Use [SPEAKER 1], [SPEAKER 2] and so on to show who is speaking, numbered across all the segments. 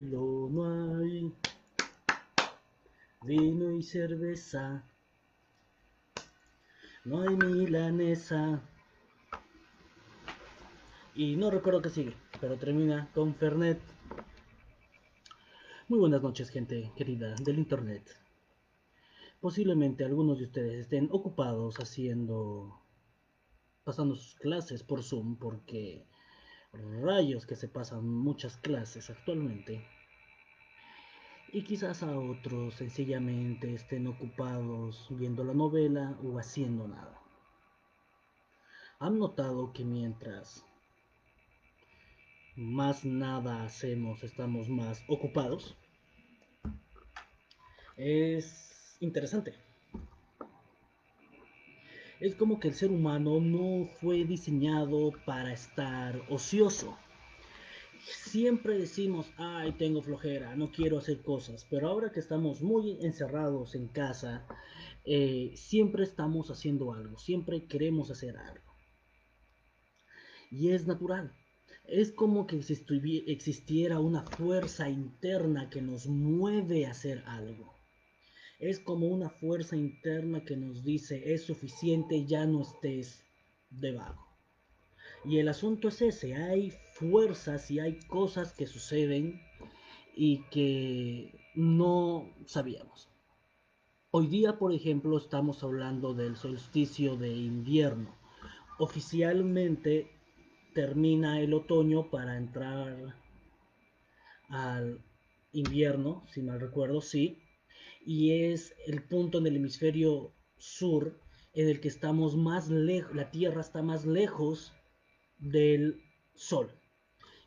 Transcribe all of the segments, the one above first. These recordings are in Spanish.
[SPEAKER 1] No hay vino y cerveza, no hay milanesa. Y no recuerdo qué sigue, pero termina con Fernet. Muy buenas noches, gente querida del internet. Posiblemente algunos de ustedes estén ocupados haciendo, pasando sus clases por Zoom, porque rayos que se pasan muchas clases actualmente. Y quizás a otros sencillamente estén ocupados viendo la novela o haciendo nada. ¿Han notado que mientras más nada hacemos, estamos más ocupados? Es interesante es como que el ser humano no fue diseñado para estar ocioso. Siempre decimos, ay, tengo flojera, no quiero hacer cosas, pero ahora que estamos muy encerrados en casa, eh, siempre estamos haciendo algo, siempre queremos hacer algo. Y es natural. Es como que existiera una fuerza interna que nos mueve a hacer algo es como una fuerza interna que nos dice es suficiente, ya no estés debajo. Y el asunto es ese, hay fuerzas y hay cosas que suceden y que no sabíamos. Hoy día, por ejemplo, estamos hablando del solsticio de invierno. Oficialmente termina el otoño para entrar al invierno, si mal recuerdo, sí, y es el punto en el hemisferio sur en el que estamos más lejos, la Tierra está más lejos del Sol.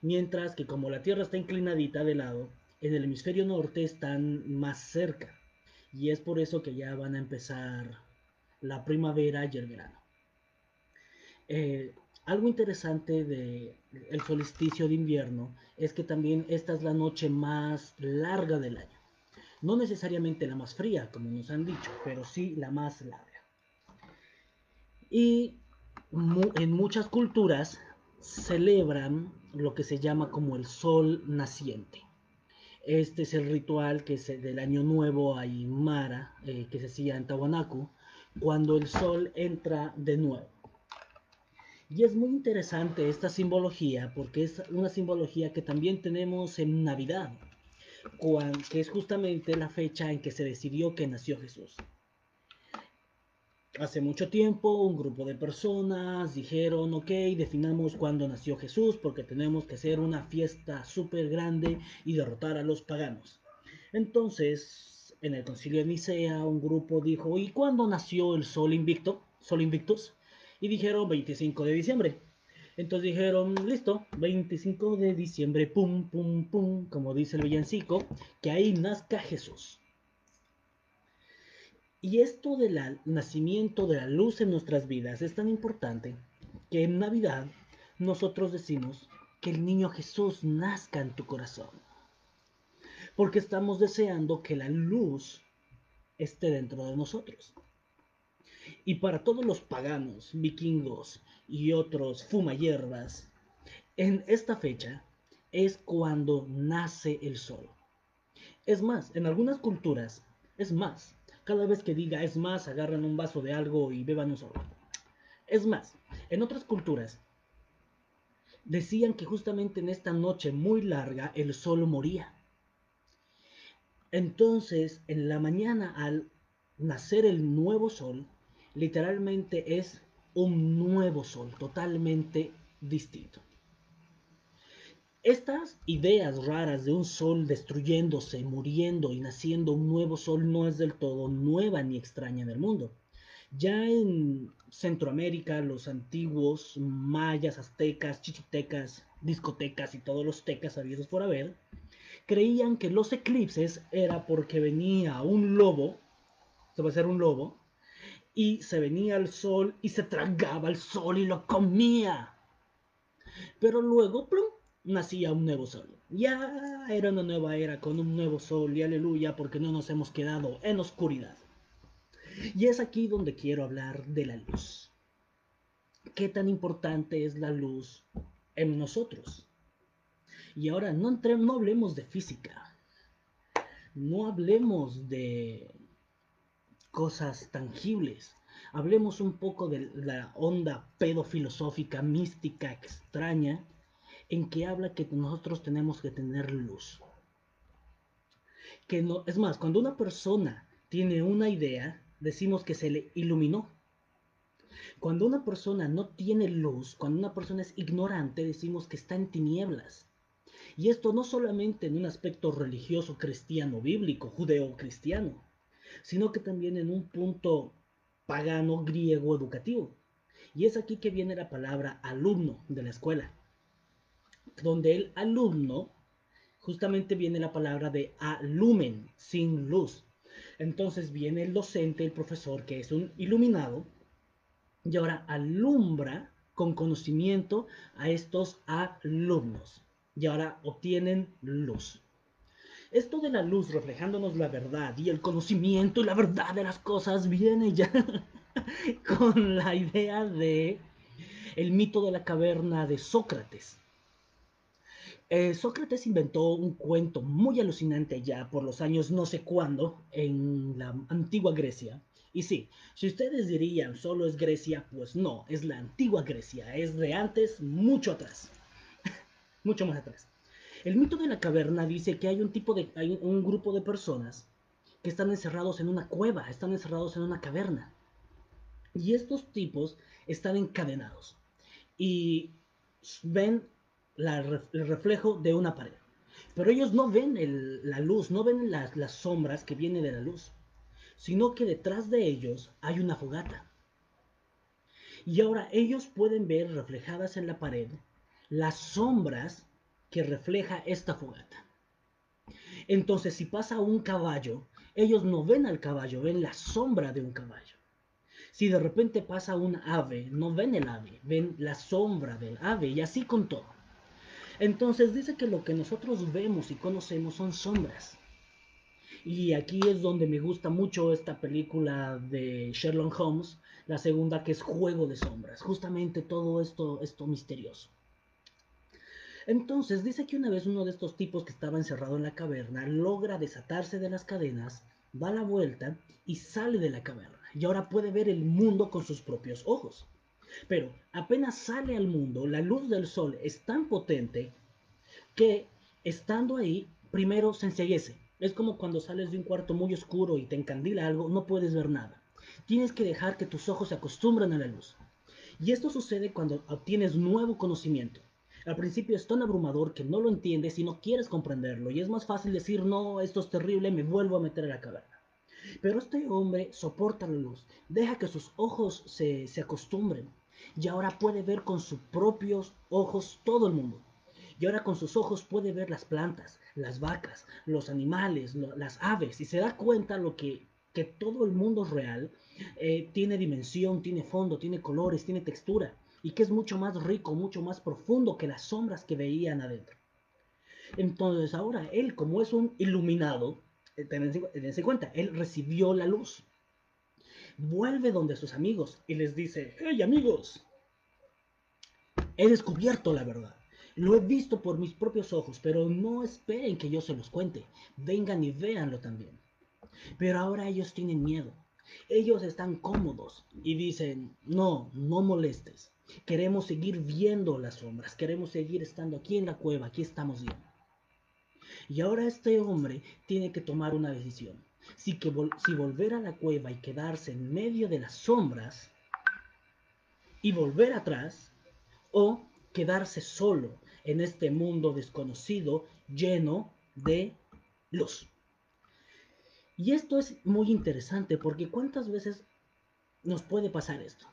[SPEAKER 1] Mientras que como la Tierra está inclinadita de lado, en el hemisferio norte están más cerca. Y es por eso que ya van a empezar la primavera y el verano. Eh, algo interesante del el solsticio de invierno es que también esta es la noche más larga del año. No necesariamente la más fría, como nos han dicho, pero sí la más larga. Y en muchas culturas celebran lo que se llama como el sol naciente. Este es el ritual que se, del año nuevo Aymara, eh, que se hacía en Tahuanacu, cuando el sol entra de nuevo. Y es muy interesante esta simbología porque es una simbología que también tenemos en Navidad que es justamente la fecha en que se decidió que nació Jesús. Hace mucho tiempo un grupo de personas dijeron, ok, definamos cuándo nació Jesús porque tenemos que hacer una fiesta súper grande y derrotar a los paganos. Entonces, en el concilio de Nicea, un grupo dijo, ¿y cuándo nació el sol invicto? Sol invictus? Y dijeron 25 de diciembre. Entonces dijeron, listo, 25 de diciembre, pum, pum, pum, como dice el villancico, que ahí nazca Jesús. Y esto del nacimiento de la luz en nuestras vidas es tan importante que en Navidad nosotros decimos que el niño Jesús nazca en tu corazón. Porque estamos deseando que la luz esté dentro de nosotros. Y para todos los paganos, vikingos y otros fumayervas, en esta fecha es cuando nace el sol. Es más, en algunas culturas, es más, cada vez que diga es más, agarran un vaso de algo y beban un sol. Es más, en otras culturas, decían que justamente en esta noche muy larga el sol moría. Entonces, en la mañana al nacer el nuevo sol, literalmente es un nuevo sol, totalmente distinto. Estas ideas raras de un sol destruyéndose, muriendo y naciendo un nuevo sol no es del todo nueva ni extraña en el mundo. Ya en Centroamérica, los antiguos mayas, aztecas, chichitecas, discotecas y todos los tecas habidos por haber, creían que los eclipses era porque venía un lobo, se va a ser un lobo, y se venía el sol y se tragaba el sol y lo comía. Pero luego, plum, nacía un nuevo sol. Ya era una nueva era con un nuevo sol y aleluya porque no nos hemos quedado en oscuridad. Y es aquí donde quiero hablar de la luz. ¿Qué tan importante es la luz en nosotros? Y ahora no, no hablemos de física, no hablemos de cosas tangibles, hablemos un poco de la onda pedofilosófica, mística, extraña, en que habla que nosotros tenemos que tener luz. Que no, es más, cuando una persona tiene una idea, decimos que se le iluminó. Cuando una persona no tiene luz, cuando una persona es ignorante, decimos que está en tinieblas. Y esto no solamente en un aspecto religioso, cristiano, bíblico, judeo-cristiano, sino que también en un punto pagano, griego, educativo. Y es aquí que viene la palabra alumno de la escuela, donde el alumno justamente viene la palabra de alumen, sin luz. Entonces viene el docente, el profesor, que es un iluminado, y ahora alumbra con conocimiento a estos alumnos y ahora obtienen luz. Esto de la luz reflejándonos la verdad y el conocimiento y la verdad de las cosas viene ya con la idea de el mito de la caverna de Sócrates. Eh, Sócrates inventó un cuento muy alucinante ya por los años no sé cuándo en la antigua Grecia. Y sí, si ustedes dirían solo es Grecia, pues no, es la antigua Grecia, es de antes, mucho atrás, mucho más atrás. El mito de la caverna dice que hay un tipo de, hay un grupo de personas que están encerrados en una cueva, están encerrados en una caverna. Y estos tipos están encadenados y ven el reflejo de una pared. Pero ellos no ven la luz, no ven las, las sombras que vienen de la luz, sino que detrás de ellos hay una fogata. Y ahora ellos pueden ver reflejadas en la pared las sombras que refleja esta fogata. Entonces, si pasa un caballo, ellos no ven al caballo, ven la sombra de un caballo. Si de repente pasa un ave, no ven el ave, ven la sombra del ave y así con todo. Entonces dice que lo que nosotros vemos y conocemos son sombras. Y aquí es donde me gusta mucho esta película de Sherlock Holmes, la segunda que es Juego de Sombras, justamente todo esto, esto misterioso. Entonces dice que una vez uno de estos tipos que estaba encerrado en la caverna logra desatarse de las cadenas, da la vuelta y sale de la caverna. Y ahora puede ver el mundo con sus propios ojos. Pero apenas sale al mundo, la luz del sol es tan potente que estando ahí, primero se enseguece. Es como cuando sales de un cuarto muy oscuro y te encandila algo, no puedes ver nada. Tienes que dejar que tus ojos se acostumbren a la luz. Y esto sucede cuando obtienes nuevo conocimiento. Al principio es tan abrumador que no lo entiendes y no quieres comprenderlo, y es más fácil decir, no, esto es terrible, me vuelvo a meter a la caverna. Pero este hombre soporta la luz, deja que sus ojos se, se acostumbren, y ahora puede ver con sus propios ojos todo el mundo. Y ahora con sus ojos puede ver las plantas, las vacas, los animales, las aves, y se da cuenta lo que, que todo el mundo real eh, tiene dimensión, tiene fondo, tiene colores, tiene textura y que es mucho más rico, mucho más profundo que las sombras que veían adentro. Entonces ahora él, como es un iluminado, eh, tenense cuenta, él recibió la luz. Vuelve donde sus amigos y les dice, hey amigos, he descubierto la verdad. Lo he visto por mis propios ojos, pero no esperen que yo se los cuente. Vengan y véanlo también. Pero ahora ellos tienen miedo. Ellos están cómodos y dicen, no, no molestes. Queremos seguir viendo las sombras, queremos seguir estando aquí en la cueva, aquí estamos bien. Y ahora este hombre tiene que tomar una decisión. Si, si volver a la cueva y quedarse en medio de las sombras y volver atrás, o quedarse solo en este mundo desconocido lleno de luz. Y esto es muy interesante porque cuántas veces nos puede pasar esto.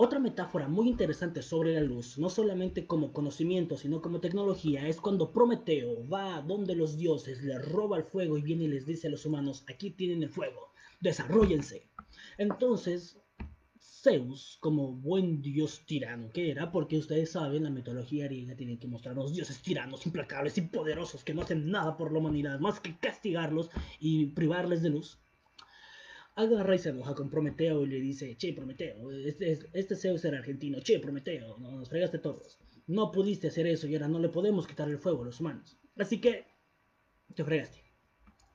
[SPEAKER 1] Otra metáfora muy interesante sobre la luz, no solamente como conocimiento, sino como tecnología, es cuando Prometeo va donde los dioses, le roba el fuego y viene y les dice a los humanos, aquí tienen el fuego, desarrollense. Entonces, Zeus, como buen dios tirano que era, porque ustedes saben, la mitología griega tiene que mostrarnos dioses tiranos, implacables y poderosos que no hacen nada por la humanidad más que castigarlos y privarles de luz agarra y se enoja con Prometeo y le dice, che, Prometeo, este, este Zeus era argentino, che, Prometeo, nos fregaste todos. No pudiste hacer eso y ahora no le podemos quitar el fuego a los humanos. Así que te fregaste.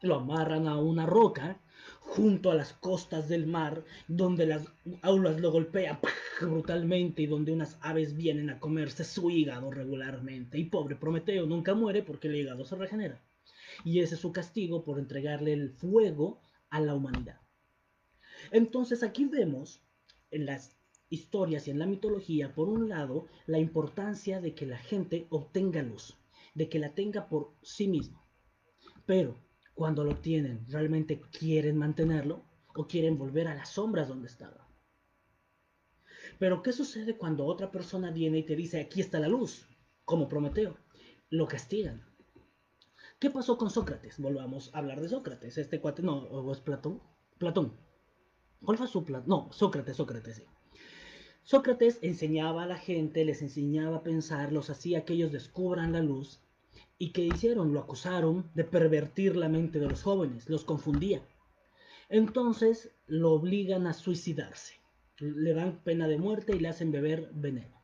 [SPEAKER 1] Lo amarran a una roca junto a las costas del mar, donde las aulas lo golpean brutalmente y donde unas aves vienen a comerse su hígado regularmente. Y pobre Prometeo nunca muere porque el hígado se regenera. Y ese es su castigo por entregarle el fuego a la humanidad. Entonces aquí vemos en las historias y en la mitología, por un lado, la importancia de que la gente obtenga luz, de que la tenga por sí mismo. Pero cuando lo tienen, ¿realmente quieren mantenerlo o quieren volver a las sombras donde estaba? Pero ¿qué sucede cuando otra persona viene y te dice, aquí está la luz? Como Prometeo. Lo castigan. ¿Qué pasó con Sócrates? Volvamos a hablar de Sócrates. Este cuate, no, o es Platón. Platón. ¿Cuál fue? No, Sócrates, Sócrates, sí. Sócrates enseñaba a la gente, les enseñaba a pensar, los hacía que ellos descubran la luz ¿Y qué hicieron? Lo acusaron de pervertir la mente de los jóvenes, los confundía. Entonces lo obligan a suicidarse. Le dan pena de muerte y le hacen beber veneno.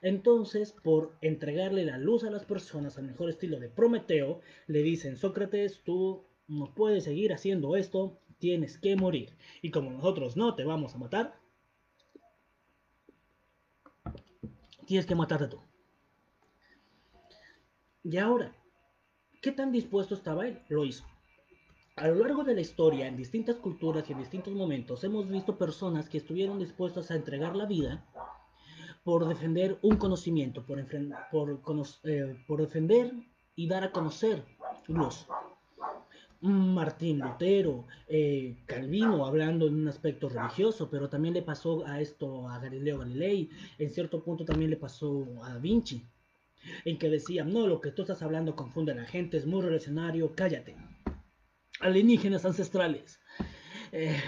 [SPEAKER 1] Entonces, por entregarle la luz a las personas al mejor estilo de Prometeo, le dicen, Sócrates, tú no puedes seguir haciendo esto, tienes que morir. Y como nosotros no te vamos a matar, tienes que matarte tú. Y ahora, ¿qué tan dispuesto estaba él? Lo hizo. A lo largo de la historia, en distintas culturas y en distintos momentos, hemos visto personas que estuvieron dispuestas a entregar la vida por defender un conocimiento, por, eh, defender y dar a conocer luz. Martín Lutero, eh, Calvino, hablando en un aspecto religioso, pero también le pasó a esto a Galileo Galilei, en cierto punto también le pasó a Da Vinci en que decían, no, lo que tú estás hablando confunde a la gente, es muy revolucionario, cállate. Alienígenas ancestrales. Eh,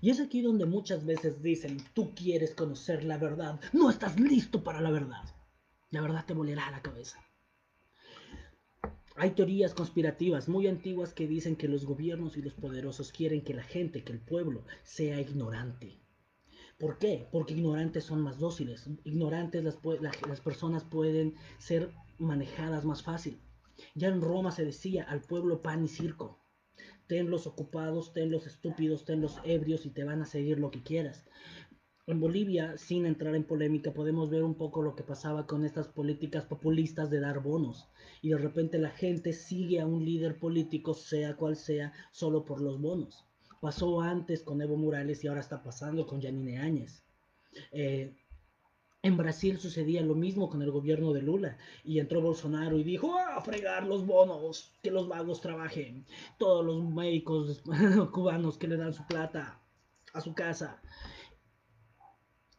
[SPEAKER 1] y es aquí donde muchas veces dicen, tú quieres conocer la verdad, no estás listo para la verdad. La verdad te molerá la cabeza. Hay teorías conspirativas muy antiguas que dicen que los gobiernos y los poderosos quieren que la gente, que el pueblo, sea ignorante. ¿Por qué? Porque ignorantes son más dóciles. Ignorantes las, las personas pueden ser manejadas más fácil. Ya en Roma se decía al pueblo pan y circo. Tenlos ocupados, tenlos estúpidos, tenlos ebrios y te van a seguir lo que quieras. En Bolivia, sin entrar en polémica, podemos ver un poco lo que pasaba con estas políticas populistas de dar bonos. Y de repente la gente sigue a un líder político, sea cual sea, solo por los bonos. Pasó antes con Evo Morales y ahora está pasando con Janine Áñez. Eh, en Brasil sucedía lo mismo con el gobierno de Lula y entró Bolsonaro y dijo, ah, a fregar los bonos, que los vagos trabajen, todos los médicos cubanos que le dan su plata a su casa.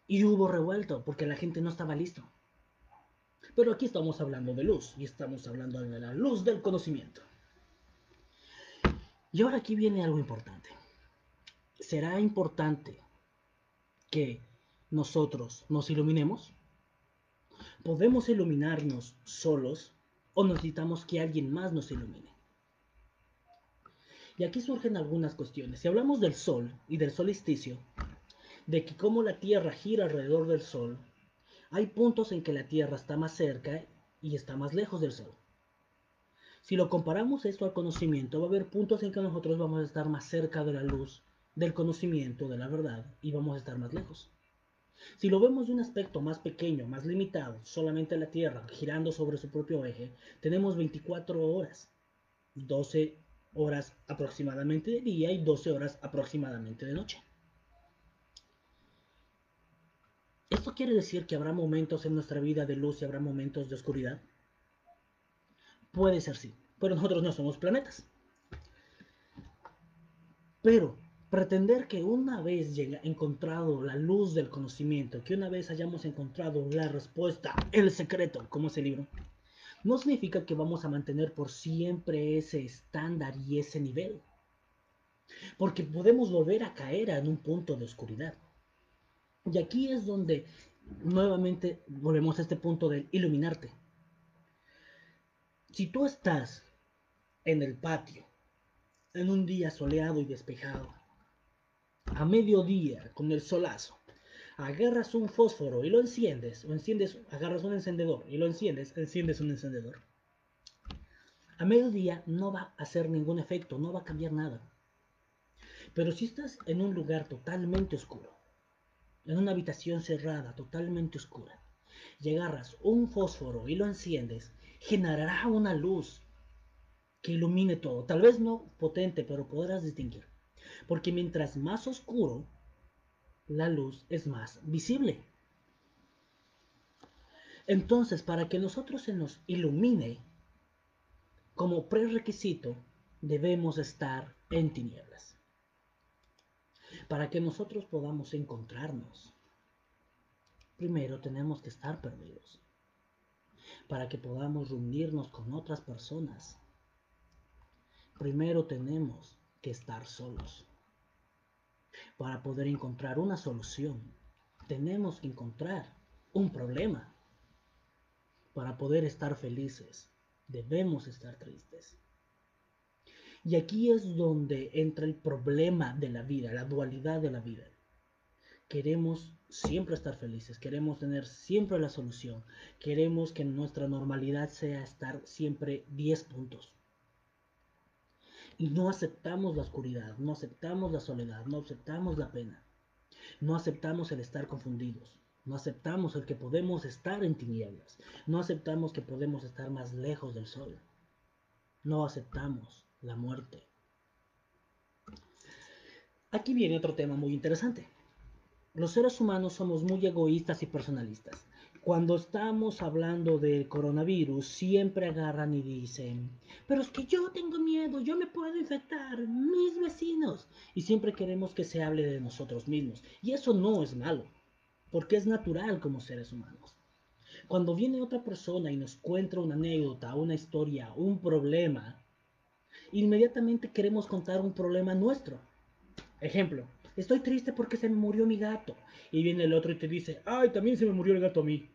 [SPEAKER 1] Y hubo revuelto porque la gente no estaba listo. Pero aquí estamos hablando de luz y estamos hablando de la luz del conocimiento. Y ahora aquí viene algo importante será importante que nosotros nos iluminemos? ¿Podemos iluminarnos solos o necesitamos que alguien más nos ilumine? Y aquí surgen algunas cuestiones. Si hablamos del Sol y del solsticio, de que como la Tierra gira alrededor del Sol, hay puntos en que la Tierra está más cerca y está más lejos del Sol. Si lo comparamos esto al conocimiento, va a haber puntos en que nosotros vamos a estar más cerca de la luz del conocimiento de la verdad y vamos a estar más lejos. Si lo vemos de un aspecto más pequeño, más limitado, solamente la Tierra girando sobre su propio eje, tenemos 24 horas, 12 horas aproximadamente de día y 12 horas aproximadamente de noche. ¿Esto quiere decir que habrá momentos en nuestra vida de luz y habrá momentos de oscuridad? Puede ser sí, pero nosotros no somos planetas. Pero Pretender que una vez haya encontrado la luz del conocimiento, que una vez hayamos encontrado la respuesta, el secreto, como ese libro, no significa que vamos a mantener por siempre ese estándar y ese nivel. Porque podemos volver a caer en un punto de oscuridad. Y aquí es donde nuevamente volvemos a este punto de iluminarte. Si tú estás en el patio, en un día soleado y despejado, a mediodía con el solazo, agarras un fósforo y lo enciendes, o enciendes, agarras un encendedor y lo enciendes, enciendes un encendedor. A mediodía no va a hacer ningún efecto, no va a cambiar nada. Pero si estás en un lugar totalmente oscuro, en una habitación cerrada, totalmente oscura, y un fósforo y lo enciendes, generará una luz que ilumine todo. Tal vez no potente, pero podrás distinguir. Porque mientras más oscuro, la luz es más visible. Entonces, para que nosotros se nos ilumine, como prerequisito, debemos estar en tinieblas. Para que nosotros podamos encontrarnos, primero tenemos que estar perdidos. Para que podamos reunirnos con otras personas, primero tenemos que estar solos. Para poder encontrar una solución, tenemos que encontrar un problema. Para poder estar felices, debemos estar tristes. Y aquí es donde entra el problema de la vida, la dualidad de la vida. Queremos siempre estar felices, queremos tener siempre la solución, queremos que nuestra normalidad sea estar siempre 10 puntos. Y no aceptamos la oscuridad, no aceptamos la soledad, no aceptamos la pena. No aceptamos el estar confundidos. No aceptamos el que podemos estar en tinieblas. No aceptamos que podemos estar más lejos del sol. No aceptamos la muerte. Aquí viene otro tema muy interesante. Los seres humanos somos muy egoístas y personalistas. Cuando estamos hablando del coronavirus, siempre agarran y dicen, pero es que yo tengo miedo, yo me puedo infectar, mis vecinos. Y siempre queremos que se hable de nosotros mismos. Y eso no es malo, porque es natural como seres humanos. Cuando viene otra persona y nos cuenta una anécdota, una historia, un problema, inmediatamente queremos contar un problema nuestro. Ejemplo, estoy triste porque se me murió mi gato. Y viene el otro y te dice, ay, también se me murió el gato a mí.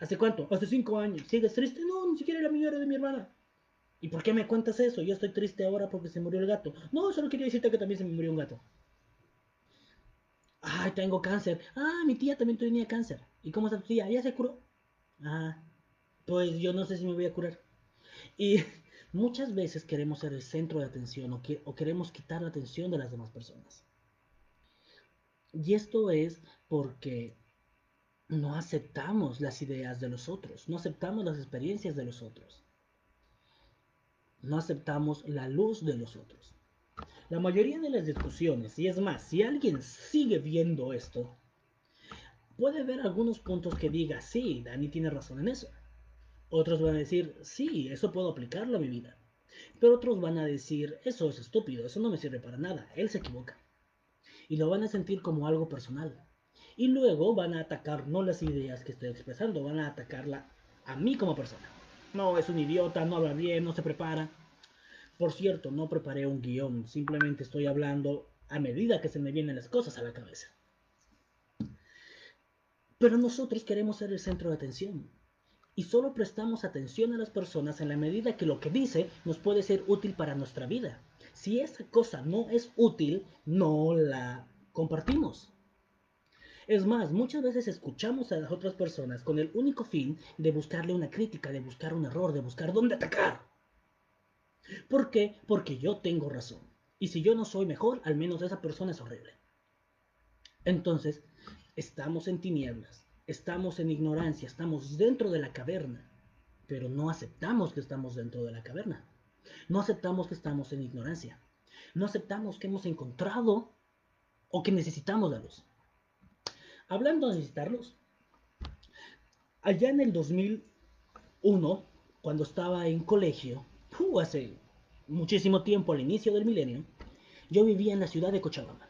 [SPEAKER 1] ¿Hace cuánto? Hace cinco años. ¿Sigues triste? No, ni siquiera la mía de mi hermana. ¿Y por qué me cuentas eso? Yo estoy triste ahora porque se murió el gato. No, solo quería decirte que también se me murió un gato. Ay, tengo cáncer. Ah, mi tía también tenía cáncer. ¿Y cómo está tu tía? ¿Ya se curó? Ah, pues yo no sé si me voy a curar. Y muchas veces queremos ser el centro de atención o, o queremos quitar la atención de las demás personas. Y esto es porque no aceptamos las ideas de los otros, no aceptamos las experiencias de los otros, no aceptamos la luz de los otros. La mayoría de las discusiones, y es más, si alguien sigue viendo esto, puede ver algunos puntos que diga, sí, Dani tiene razón en eso. Otros van a decir, sí, eso puedo aplicarlo a mi vida. Pero otros van a decir, eso es estúpido, eso no me sirve para nada, él se equivoca. Y lo van a sentir como algo personal. Y luego van a atacar no las ideas que estoy expresando, van a atacarla a mí como persona. No, es un idiota, no habla bien, no se prepara. Por cierto, no preparé un guion, simplemente estoy hablando a medida que se me vienen las cosas a la cabeza. Pero nosotros queremos ser el centro de atención. Y solo prestamos atención a las personas en la medida que lo que dice nos puede ser útil para nuestra vida. Si esa cosa no es útil, no la compartimos. Es más, muchas veces escuchamos a las otras personas con el único fin de buscarle una crítica, de buscar un error, de buscar dónde atacar. ¿Por qué? Porque yo tengo razón. Y si yo no soy mejor, al menos esa persona es horrible. Entonces, estamos en tinieblas, estamos en ignorancia, estamos dentro de la caverna, pero no aceptamos que estamos dentro de la caverna. No aceptamos que estamos en ignorancia. No aceptamos que hemos encontrado o que necesitamos la luz. Hablando de necesitarlos, allá en el 2001, cuando estaba en colegio, hace muchísimo tiempo, al inicio del milenio, yo vivía en la ciudad de Cochabamba.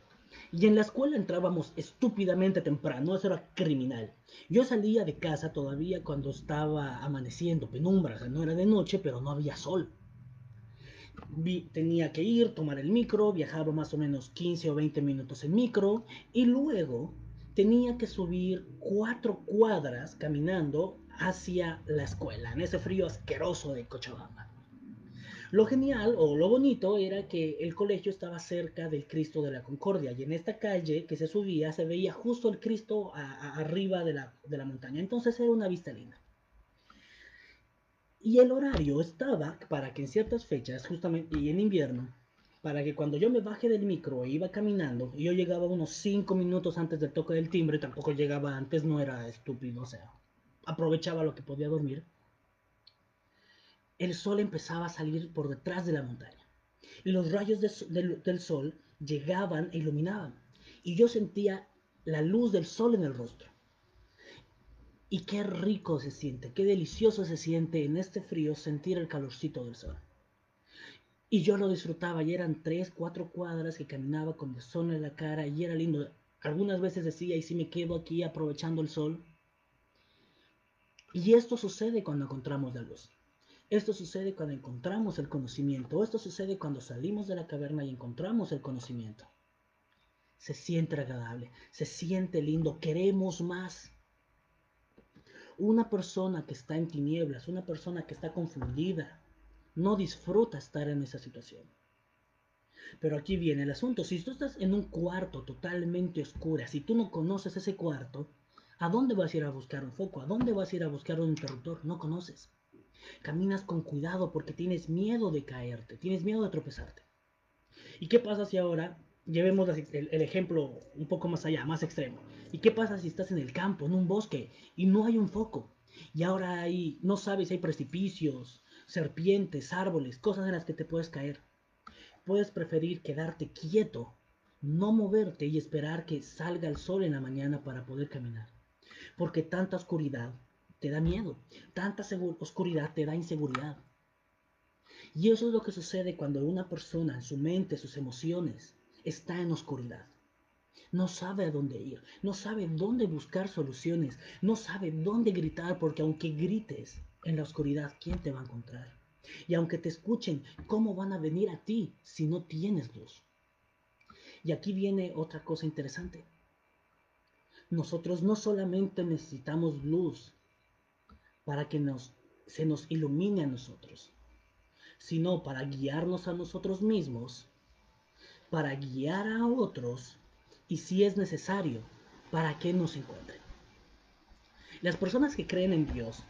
[SPEAKER 1] Y en la escuela entrábamos estúpidamente temprano, eso era criminal. Yo salía de casa todavía cuando estaba amaneciendo, penumbra, o sea, no era de noche, pero no había sol. tenía que ir, tomar el micro, viajaba más o menos 15 o 20 minutos en micro, y luego tenía que subir cuatro cuadras caminando hacia la escuela, en ese frío asqueroso de Cochabamba. Lo genial o lo bonito era que el colegio estaba cerca del Cristo de la Concordia y en esta calle que se subía se veía justo el Cristo arriba de la, de la montaña. Entonces era una vista linda. Y el horario estaba para que en ciertas fechas, justamente y en invierno, para que cuando yo me baje del micro e iba caminando, y yo llegaba unos 5 minutos antes del toque del timbre, tampoco llegaba antes, no era estúpido, o sea, aprovechaba lo que podía dormir, el sol empezaba a salir por detrás de la montaña. Y los rayos del sol llegaban e iluminaban. Y yo sentía la luz del sol en el rostro. Y qué rico se siente, qué delicioso se siente en este frío sentir el calorcito del sol. Y yo lo disfrutaba y eran tres, cuatro cuadras que caminaba con el sol en la cara y era lindo. Algunas veces decía, y si me quedo aquí aprovechando el sol. Y esto sucede cuando encontramos la luz. Esto sucede cuando encontramos el conocimiento. Esto sucede cuando salimos de la caverna y encontramos el conocimiento. Se siente agradable, se siente lindo, queremos más. Una persona que está en tinieblas, una persona que está confundida, no disfruta estar en esa situación. Pero aquí viene el asunto. Si tú estás en un cuarto totalmente oscuro, si tú no conoces ese cuarto, ¿a dónde vas a ir a buscar un foco? ¿A dónde vas a ir a buscar un interruptor? No conoces. Caminas con cuidado porque tienes miedo de caerte, tienes miedo de tropezarte. ¿Y qué pasa si ahora llevemos el, ejemplo un poco más allá, más extremo? ¿Y qué pasa si estás en el campo, en un bosque, y no hay un foco? Y ahora hay, no sabes si hay precipicios, serpientes, árboles, cosas en las que te puedes caer. Puedes preferir quedarte quieto, no moverte y esperar que salga el sol en la mañana para poder caminar. Porque tanta oscuridad te da miedo, tanta oscuridad te da inseguridad. Y eso es lo que sucede cuando una persona en su mente, sus emociones, está en oscuridad. No sabe a dónde ir, no sabe dónde buscar soluciones, no sabe dónde gritar, porque aunque grites en la oscuridad, ¿quién te va a encontrar? Y aunque te escuchen, ¿cómo van a venir a ti si no tienes luz? Y aquí viene otra cosa interesante. Nosotros no solamente necesitamos luz para que nos, se nos ilumine a nosotros, sino para guiarnos a nosotros mismos, para guiar a otros y si es necesario, para que nos encuentren. Las personas que creen en Dios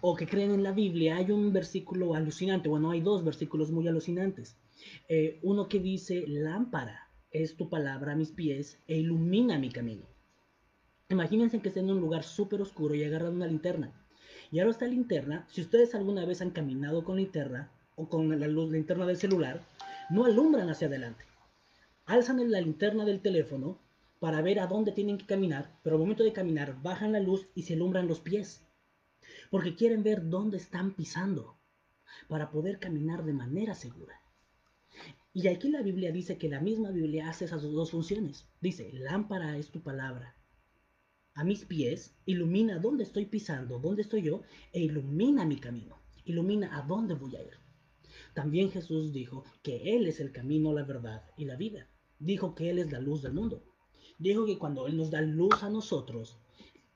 [SPEAKER 1] o que creen en la Biblia, hay un versículo alucinante, bueno, hay dos versículos muy alucinantes. Eh, uno que dice, lámpara es tu palabra a mis pies e ilumina mi camino. Imagínense que estén en un lugar súper oscuro y agarran una linterna. Y ahora esta linterna, si ustedes alguna vez han caminado con linterna o con la luz linterna del celular, no alumbran hacia adelante alzan la linterna del teléfono para ver a dónde tienen que caminar, pero al momento de caminar bajan la luz y se alumbran los pies, porque quieren ver dónde están pisando, para poder caminar de manera segura. Y aquí la Biblia dice que la misma Biblia hace esas dos funciones. Dice, lámpara es tu palabra. A mis pies, ilumina dónde estoy pisando, dónde estoy yo, e ilumina mi camino. Ilumina a dónde voy a ir. También Jesús dijo que Él es el camino, la verdad y la vida dijo que Él es la luz del mundo. Dijo que cuando Él nos da luz a nosotros,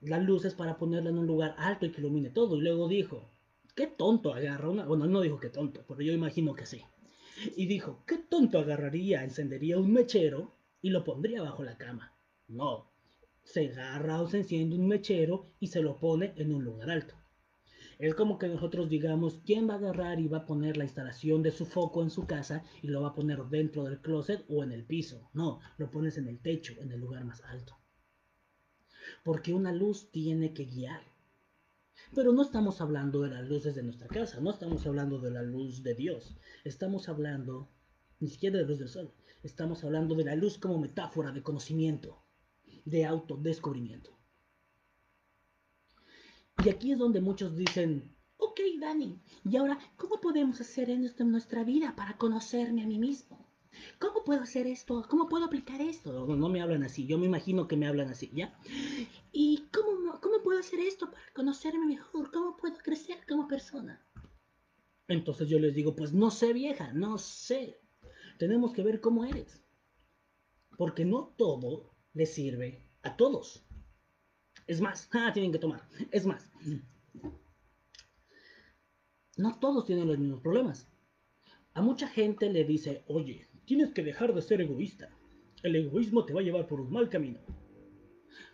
[SPEAKER 1] la luz es para ponerla en un lugar alto y que ilumine todo. Y luego dijo, qué tonto agarra una... Bueno, no dijo qué tonto, pero yo imagino que sí. Y dijo, qué tonto agarraría, encendería un mechero y lo pondría bajo la cama. No, se agarra o se enciende un mechero y se lo pone en un lugar alto. Es como que nosotros digamos, ¿quién va a agarrar y va a poner la instalación de su foco en su casa y lo va a poner dentro del closet o en el piso? No, lo pones en el techo, en el lugar más alto. Porque una luz tiene que guiar. Pero no estamos hablando de las luces de nuestra casa, no estamos hablando de la luz de Dios, estamos hablando ni siquiera de la luz del sol, estamos hablando de la luz como metáfora de conocimiento, de autodescubrimiento. Y aquí es donde muchos dicen, ok, Dani, ¿y ahora cómo podemos hacer esto en nuestra vida para conocerme a mí mismo? ¿Cómo puedo hacer esto? ¿Cómo puedo aplicar esto? No, me hablan así, yo me imagino que me hablan así, ¿ya? ¿Y cómo, cómo puedo hacer esto para conocerme mejor? ¿Cómo puedo crecer como persona? Entonces yo les digo, pues no sé vieja, no sé. Tenemos que ver cómo eres. Porque no todo le sirve a todos. Es más, ah, tienen que tomar. Es más, no todos tienen los mismos problemas. A mucha gente le dice, oye, tienes que dejar de ser egoísta. El egoísmo te va a llevar por un mal camino.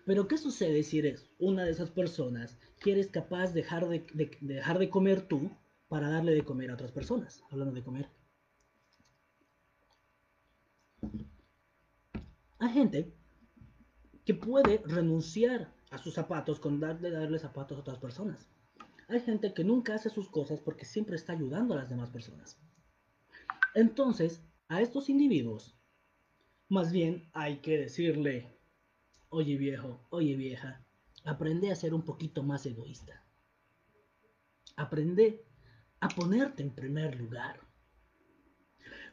[SPEAKER 1] Pero ¿qué sucede si eres una de esas personas que eres capaz de dejar de, dejar de comer tú para darle de comer a otras personas? Hablando de comer. Hay gente que puede renunciar a sus zapatos con darle, darle zapatos a otras personas. Hay gente que nunca hace sus cosas porque siempre está ayudando a las demás personas. Entonces, a estos individuos, más bien hay que decirle, oye viejo, oye vieja, aprende a ser un poquito más egoísta. Aprende a ponerte en primer lugar.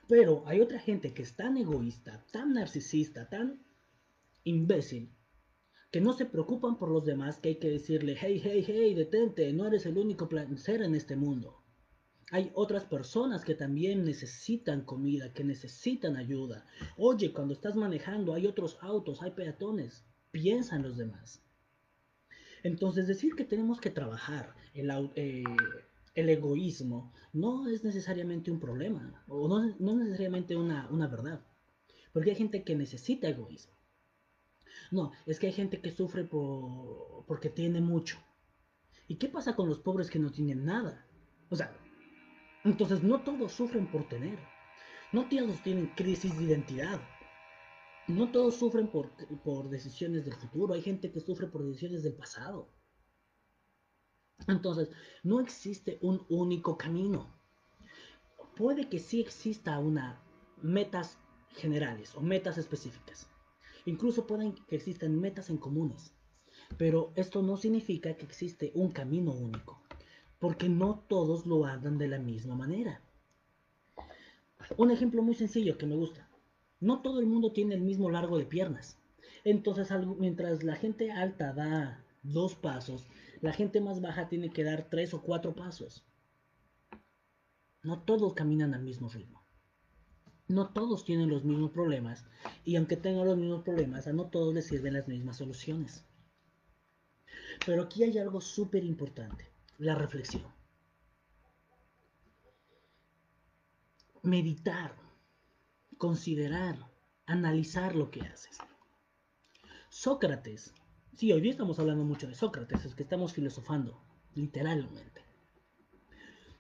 [SPEAKER 1] Pero hay otra gente que es tan egoísta, tan narcisista, tan imbécil, que no se preocupan por los demás, que hay que decirle, hey, hey, hey, detente, no eres el único ser en este mundo. Hay otras personas que también necesitan comida, que necesitan ayuda. Oye, cuando estás manejando hay otros autos, hay peatones. Piensa en los demás. Entonces decir que tenemos que trabajar el, eh, egoísmo no es necesariamente un problema o no, no necesariamente una verdad. Porque hay gente que necesita egoísmo. No, es que hay gente que sufre por, porque tiene mucho. ¿Y qué pasa con los pobres que no tienen nada? O sea, entonces no todos sufren por tener. No todos tienen crisis de identidad. No todos sufren por, por decisiones del futuro. Hay gente que sufre por decisiones del pasado. Entonces, no existe un único camino. Puede que sí exista una metas generales o metas específicas. Incluso pueden que existan metas en comunes. Pero esto no significa que existe un camino único porque no todos lo andan de la misma manera. Un ejemplo muy sencillo que me gusta. No todo el mundo tiene el mismo largo de piernas. Entonces, mientras la gente alta da dos pasos, la gente más baja tiene que dar tres o cuatro pasos. No todos caminan al mismo ritmo. No todos tienen los mismos problemas y aunque tengan los mismos problemas, a no todos les sirven las mismas soluciones. Pero aquí hay algo súper importante la reflexión. Meditar, considerar, analizar lo que haces. Sócrates, sí, hoy día estamos hablando mucho de Sócrates, es que estamos filosofando, literalmente.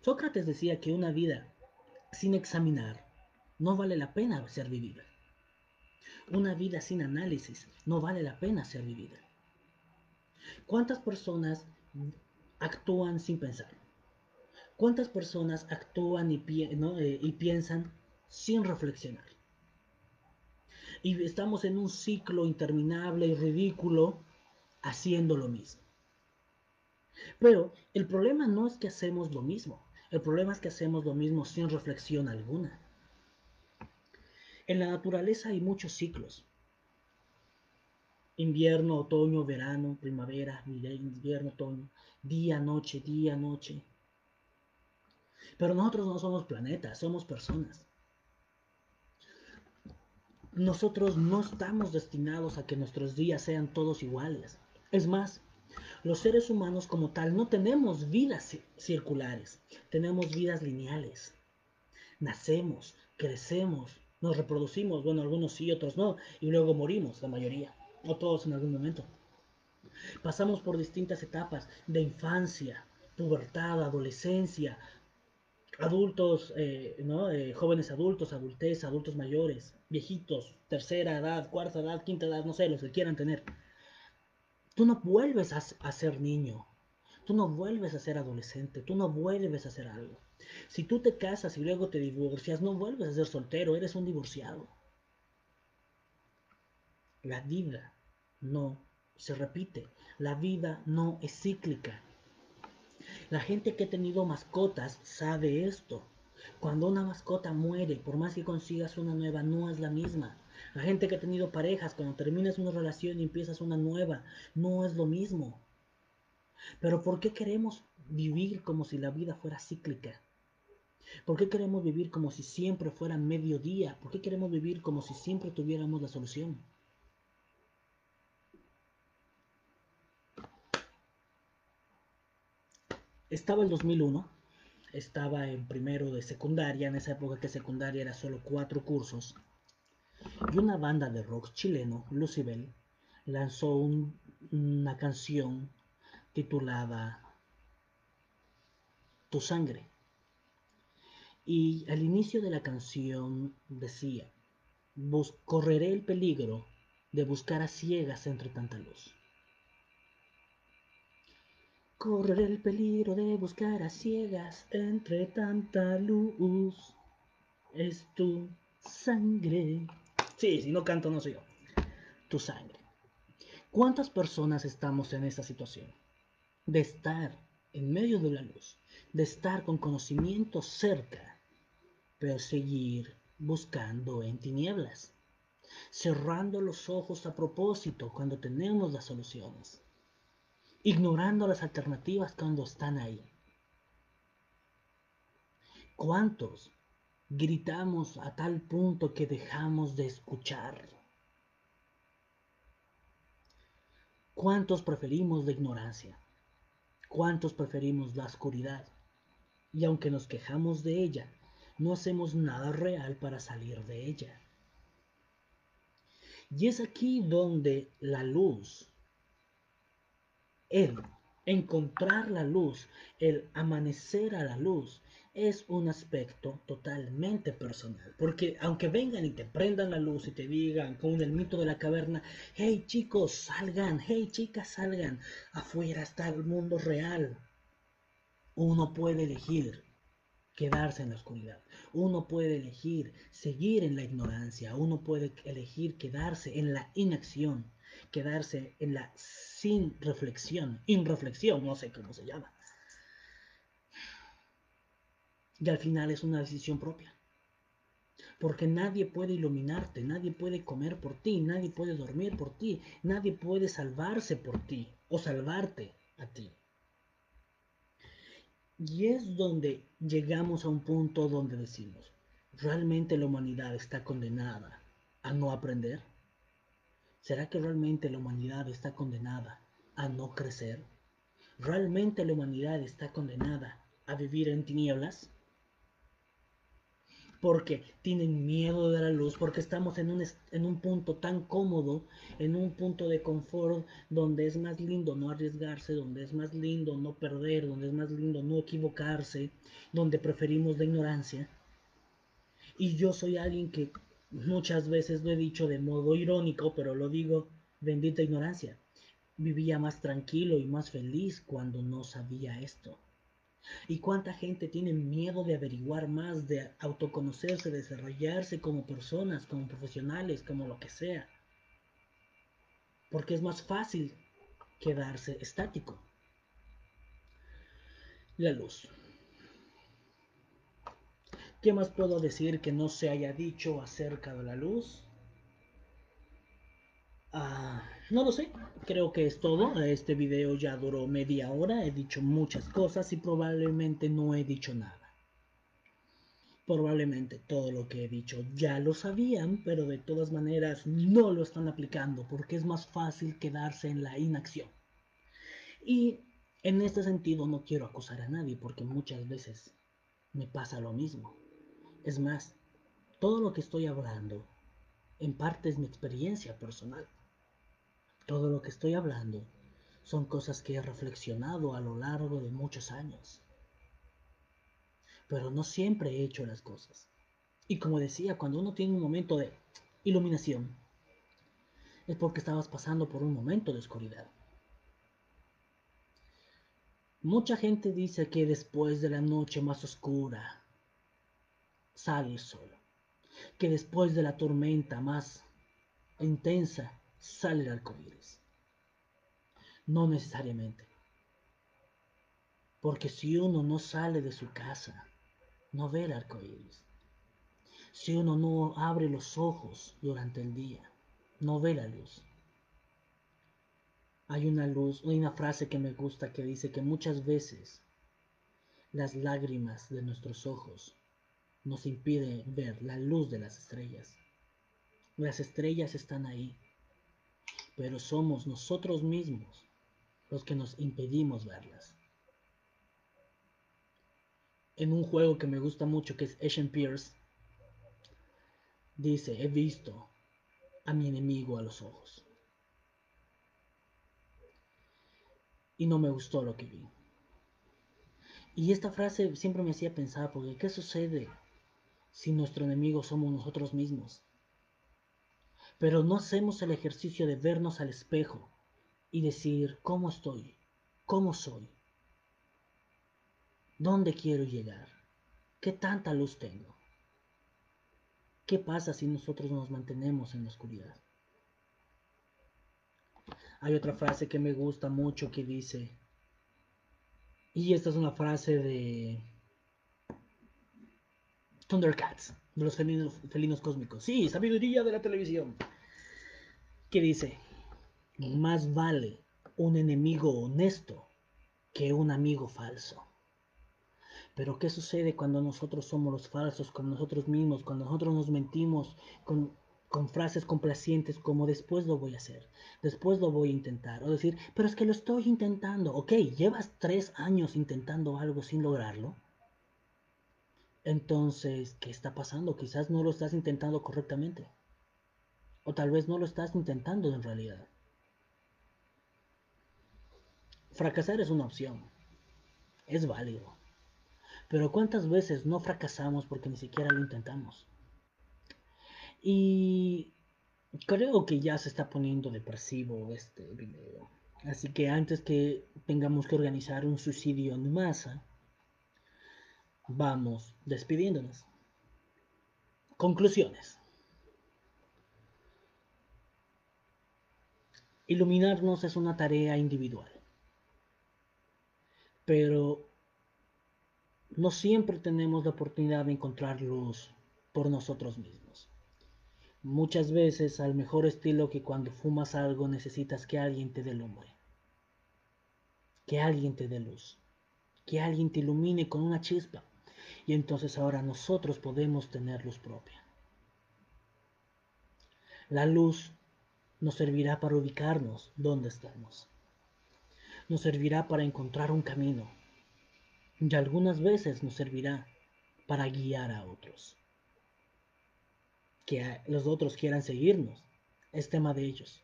[SPEAKER 1] Sócrates decía que una vida sin examinar no vale la pena ser vivida. Una vida sin análisis no vale la pena ser vivida. ¿Cuántas personas actúan sin pensar? ¿Cuántas personas actúan y, eh, y piensan sin reflexionar? Y estamos en un ciclo interminable y ridículo haciendo lo mismo. Pero el problema no es que hacemos lo mismo, el problema es que hacemos lo mismo sin reflexión alguna. En la naturaleza hay muchos ciclos invierno, otoño, verano, primavera, invierno, otoño, día, noche, día, noche. Pero nosotros no somos planetas, somos personas. Nosotros no estamos destinados a que nuestros días sean todos iguales. Es más, los seres humanos como tal no tenemos vidas circulares, tenemos vidas lineales. Nacemos, crecemos, nos reproducimos, bueno, algunos sí, otros no, y luego morimos, la mayoría o todos en algún momento. Pasamos por distintas etapas de infancia, pubertad, adolescencia, adultos, eh, ¿no? Eh, jóvenes adultos, adultez, adultos mayores, viejitos, tercera edad, cuarta edad, quinta edad, no sé, los que quieran tener. Tú no vuelves a, a ser niño, tú no vuelves a ser adolescente, tú no vuelves a ser algo. Si tú te casas y luego te divorcias, no vuelves a ser soltero, eres un divorciado. La vida no se repite. La vida no es cíclica. La gente que ha tenido mascotas sabe esto. Cuando una mascota muere, por más que consigas una nueva, no es la misma. La gente que ha tenido parejas, cuando terminas una relación y empiezas una nueva, no es lo mismo. Pero ¿por qué queremos vivir como si la vida fuera cíclica? ¿Por qué queremos vivir como si siempre fuera mediodía? ¿Por qué queremos vivir como si siempre tuviéramos la solución? Estaba el 2001 estaba en primero de secundaria, en esa época que secundaria era solo cuatro cursos, y una banda de rock chileno, Lucibel, lanzó una canción titulada Tu sangre. Y al inicio de la canción decía, correré el peligro de buscar a ciegas entre tanta luz. Correré el peligro de buscar a ciegas entre tanta luz. Es tu sangre. Sí, si no canto no soy yo. Tu sangre. ¿Cuántas personas estamos en esta situación? De estar en medio de la luz, de estar con conocimiento cerca pero seguir buscando en tinieblas, cerrando los ojos a propósito cuando tenemos las soluciones, ignorando las alternativas cuando están ahí. ¿Cuántos gritamos a tal punto que dejamos de escuchar? ¿Cuántos preferimos la ignorancia? ¿Cuántos preferimos la oscuridad? Y aunque nos quejamos de ella, no hacemos nada real para salir de ella. Y es aquí donde la luz, el encontrar la luz, el amanecer a la luz, es un aspecto totalmente personal. Porque aunque vengan y te prendan la luz y te digan, con el mito de la caverna, hey chicos, salgan, hey chicas, salgan, afuera está el mundo real. Uno puede elegir quedarse en la oscuridad. Uno puede elegir seguir en la ignorancia. Uno puede elegir quedarse en la inacción. Quedarse en la sin reflexión. Infreflexión, no sé cómo se llama. Y al final es una decisión propia. Porque nadie puede iluminarte, nadie puede comer por ti, nadie puede dormir por ti, nadie puede salvarse por ti o salvarte a ti. Y es donde llegamos a un punto donde decimos, ¿realmente la humanidad está condenada a no aprender? ¿Será que realmente la humanidad está condenada a no crecer? ¿Realmente la humanidad está condenada a vivir en tinieblas? Porque tienen miedo de la luz, porque estamos en un, en un punto tan cómodo, en un punto de confort donde es más lindo no arriesgarse, donde es más lindo no perder, donde es más lindo no equivocarse, donde preferimos la ignorancia. Y yo soy alguien que muchas veces lo he dicho de modo irónico, pero lo digo, bendita ignorancia. Vivía más tranquilo y más feliz cuando no sabía esto. ¿Y cuánta gente tiene miedo de averiguar más, de autoconocerse, de desarrollarse como personas, como profesionales, como lo que sea? Porque es más fácil quedarse estático. La luz. ¿Qué más puedo decir que no se haya dicho acerca de la luz? Ah, no lo sé, creo que es todo. Este video ya duró media hora, he dicho muchas cosas y probablemente no he dicho nada. Probablemente todo lo que he dicho ya lo sabían, pero de todas maneras no lo están aplicando porque es más fácil quedarse en la inacción. Y en este sentido no quiero acusar a nadie porque muchas veces me pasa lo mismo. Es más, todo lo que estoy hablando en parte es mi experiencia personal. Todo lo que estoy hablando son cosas que he reflexionado a lo largo de muchos años. Pero no siempre he hecho las cosas. Y como decía, cuando uno tiene un momento de iluminación, es porque estabas pasando por un momento de oscuridad. Mucha gente dice que después de la noche más oscura sale el sol, que después de la tormenta más intensa sale el arco No necesariamente. Porque si uno no sale de su casa, no ve el arco iris. Si uno no abre los ojos durante el día, no ve la luz. Hay una luz, hay una frase que me gusta que dice que muchas veces las lágrimas de nuestros ojos nos impiden ver la luz de las estrellas. Las estrellas están ahí pero somos nosotros mismos los que nos impedimos verlas. en un juego que me gusta mucho que es Asian Pierce, dice, he visto a mi enemigo a los ojos. Y no me gustó lo que vi. Y esta frase siempre me hacía pensar, porque ¿qué sucede si nuestro enemigo somos nosotros mismos? Pero no hacemos el ejercicio de vernos al espejo y decir, ¿cómo estoy? ¿Cómo soy? ¿Dónde quiero llegar? ¿Qué tanta luz tengo? ¿Qué pasa si nosotros nos mantenemos en la oscuridad? Hay otra frase que me gusta mucho que dice, y esta es una frase de Thundercats, de los felinos, felinos cósmicos. Sí, sabiduría de la televisión. Que dice, más vale un enemigo honesto que un amigo falso. Pero ¿qué sucede cuando nosotros somos los falsos con nosotros mismos, cuando nosotros nos mentimos con, con, frases complacientes como después lo voy a hacer, después lo voy a intentar? O decir, pero es que lo estoy intentando. Ok, llevas tres años intentando algo sin lograrlo. Entonces, ¿qué está pasando? Quizás no lo estás intentando correctamente. O tal vez no lo estás intentando en realidad. Fracasar es una opción. Es válido. Pero ¿cuántas veces no fracasamos porque ni siquiera lo intentamos? Y creo que ya se está poniendo depresivo este video. Así que antes que tengamos que organizar un suicidio en masa, vamos despidiéndonos. Conclusiones. Iluminarnos es una tarea individual. Pero no siempre tenemos la oportunidad de encontrar luz por nosotros mismos. Muchas veces al mejor estilo que cuando fumas algo necesitas que alguien te dé lumbre, que alguien te dé luz, que alguien te ilumine con una chispa y entonces ahora nosotros podemos tener luz propia. La luz nos servirá para ubicarnos donde estamos. Nos servirá para encontrar un camino y algunas veces nos servirá para guiar a otros. Que los otros quieran seguirnos es tema de ellos.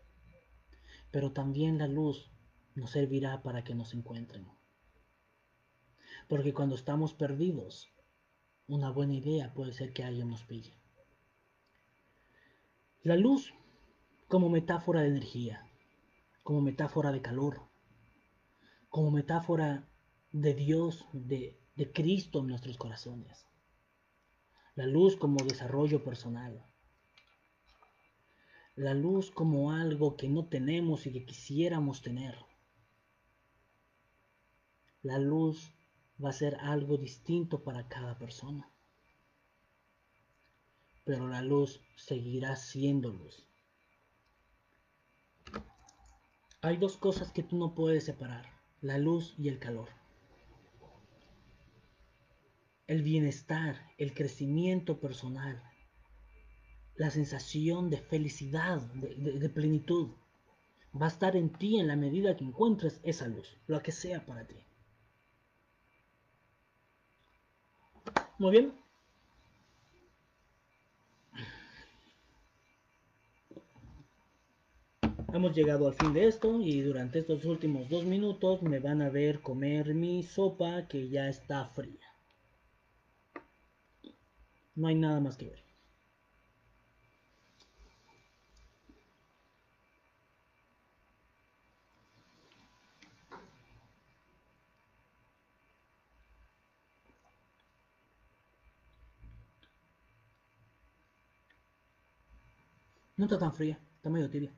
[SPEAKER 1] Pero también la luz nos servirá para que nos encuentren. Porque cuando estamos perdidos, una buena idea puede ser que alguien nos pille. La luz como metáfora de energía, como metáfora de calor, como metáfora de Dios, de, Cristo en nuestros corazones. La luz como desarrollo personal. La luz como algo que no tenemos y que quisiéramos tener. La luz va a ser algo distinto para cada persona. Pero la luz seguirá siendo luz. Hay dos cosas que tú no puedes separar, la luz y el calor el bienestar, el crecimiento personal, la sensación de felicidad, de, plenitud, va a estar en ti en la medida que encuentres esa luz, lo que sea para ti. Muy bien. Hemos llegado al fin de esto y durante estos últimos dos minutos me van a ver comer mi sopa que ya está fría. No hay nada más que ver. No está tan fría, está medio tibia.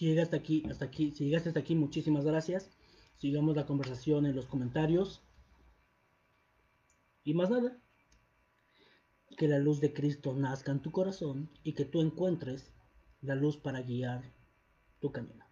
[SPEAKER 1] Si llegaste aquí, hasta aquí, si hasta aquí, muchísimas gracias. Sigamos la conversación en los comentarios. Y más nada. Que la luz de Cristo nazca en tu corazón y que tú encuentres la luz para guiar tu camino.